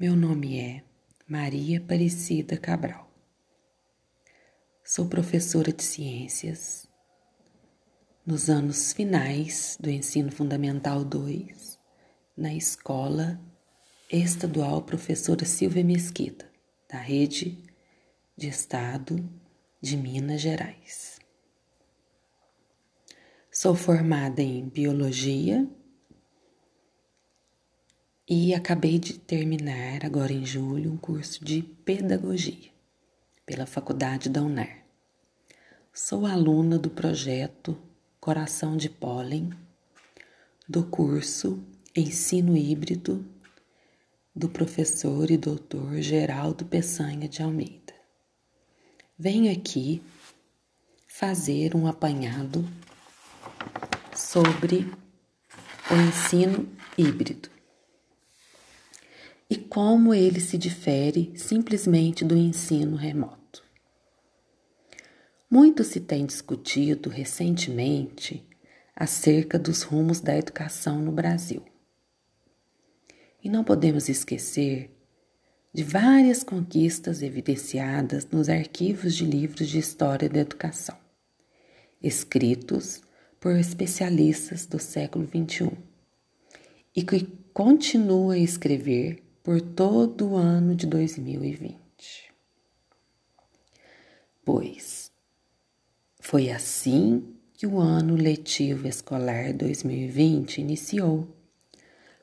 Meu nome é Maria Aparecida Cabral. Sou professora de ciências nos anos finais do ensino fundamental 2 na escola estadual professora Silvia Mesquita, da rede de estado de Minas Gerais. Sou formada em biologia e acabei de terminar, agora em julho, um curso de pedagogia pela Faculdade da UNAR. Sou aluna do projeto Coração de Pólen, do curso Ensino Híbrido do professor e doutor Geraldo Peçanha de Almeida. Venho aqui fazer um apanhado sobre o ensino híbrido e como ele se difere simplesmente do ensino remoto. Muito se tem discutido recentemente acerca dos rumos da educação no Brasil. E não podemos esquecer de várias conquistas evidenciadas nos arquivos de livros de história da educação, escritos por especialistas do século XXI, e que continua a escrever por todo o ano de 2020. Pois foi assim que o ano letivo escolar 2020 iniciou,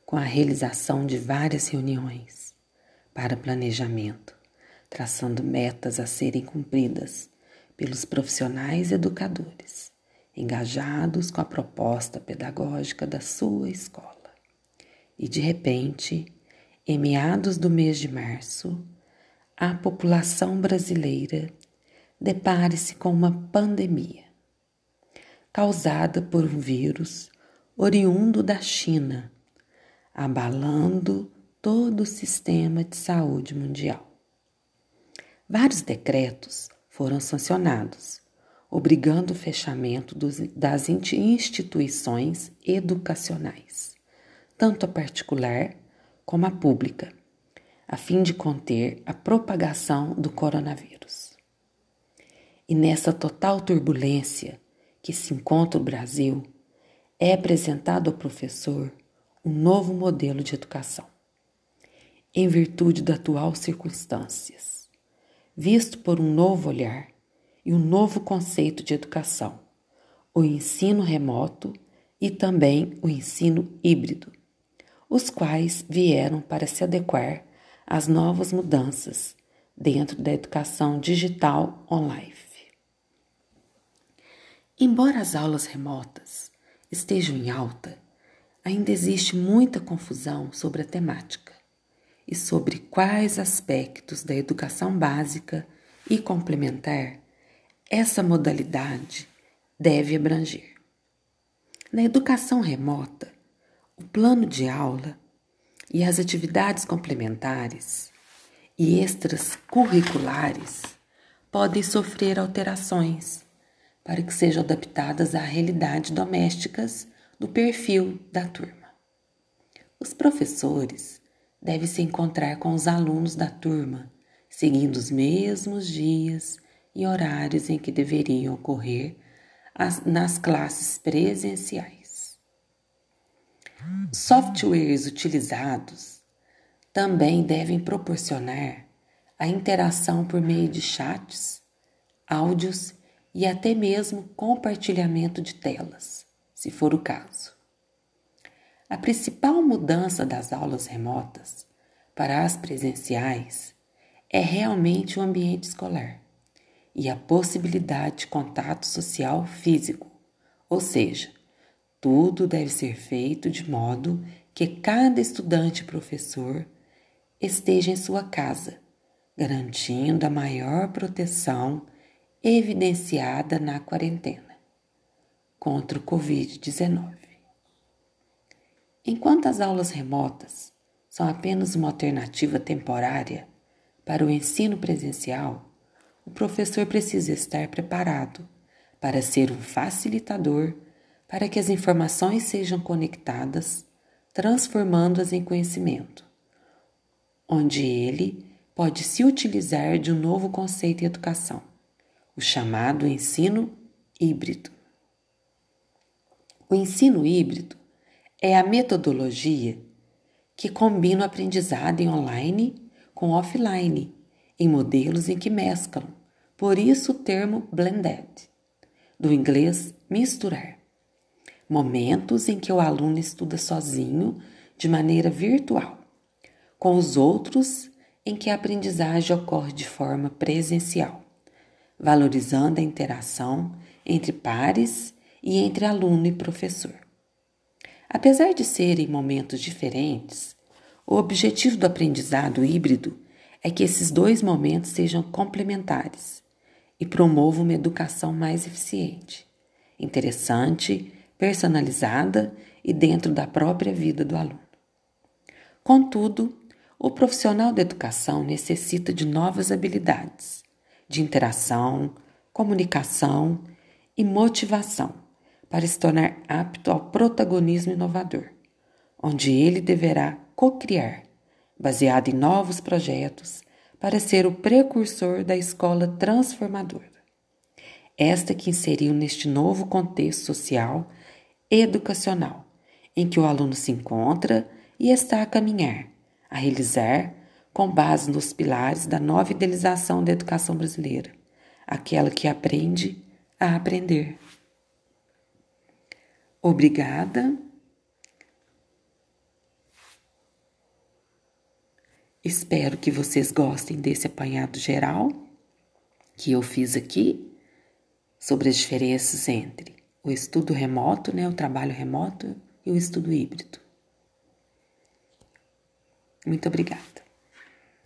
com a realização de várias reuniões para planejamento, traçando metas a serem cumpridas pelos profissionais educadores engajados com a proposta pedagógica da sua escola. E de repente, em meados do mês de março, a população brasileira depare-se com uma pandemia causada por um vírus oriundo da China, abalando todo o sistema de saúde mundial. Vários decretos foram sancionados, obrigando o fechamento dos, das instituições educacionais, tanto a particular como a pública, a fim de conter a propagação do coronavírus. E nessa total turbulência que se encontra o Brasil, é apresentado ao professor um novo modelo de educação, em virtude das atuais circunstâncias, visto por um novo olhar e um novo conceito de educação, o ensino remoto e também o ensino híbrido, os quais vieram para se adequar às novas mudanças dentro da educação digital online. Embora as aulas remotas estejam em alta, ainda existe muita confusão sobre a temática e sobre quais aspectos da educação básica e complementar essa modalidade deve abranger. Na educação remota, o plano de aula e as atividades complementares e extras curriculares podem sofrer alterações para que sejam adaptadas à realidade domésticas do perfil da turma. Os professores devem se encontrar com os alunos da turma, seguindo os mesmos dias e horários em que deveriam ocorrer as, nas classes presenciais softwares utilizados também devem proporcionar a interação por meio de chats, áudios e até mesmo compartilhamento de telas, se for o caso. A principal mudança das aulas remotas para as presenciais é realmente o ambiente escolar e a possibilidade de contato social físico, ou seja, tudo deve ser feito de modo que cada estudante e professor esteja em sua casa, garantindo a maior proteção evidenciada na quarentena contra o Covid-19. Enquanto as aulas remotas são apenas uma alternativa temporária para o ensino presencial, o professor precisa estar preparado para ser um facilitador para que as informações sejam conectadas, transformando-as em conhecimento, onde ele pode se utilizar de um novo conceito em educação, o chamado ensino híbrido. O ensino híbrido é a metodologia que combina o aprendizado em online com offline, em modelos em que mesclam, por isso o termo blended, do inglês misturar. Momentos em que o aluno estuda sozinho, de maneira virtual, com os outros em que a aprendizagem ocorre de forma presencial, valorizando a interação entre pares e entre aluno e professor. Apesar de serem momentos diferentes, o objetivo do aprendizado híbrido é que esses dois momentos sejam complementares e promovam uma educação mais eficiente, interessante, personalizada e dentro da própria vida do aluno. Contudo, o profissional da educação necessita de novas habilidades de interação, comunicação e motivação para se tornar apto ao protagonismo inovador, onde ele deverá co-criar, baseado em novos projetos, para ser o precursor da escola transformadora. Esta que inseriu neste novo contexto social educacional, em que o aluno se encontra e está a caminhar, a realizar, com base nos pilares da nova idealização da educação brasileira, aquela que aprende a aprender. Obrigada Espero que vocês gostem desse apanhado geral que eu fiz aqui sobre as diferenças entre o estudo remoto, né, o trabalho remoto e o estudo híbrido. Muito obrigada.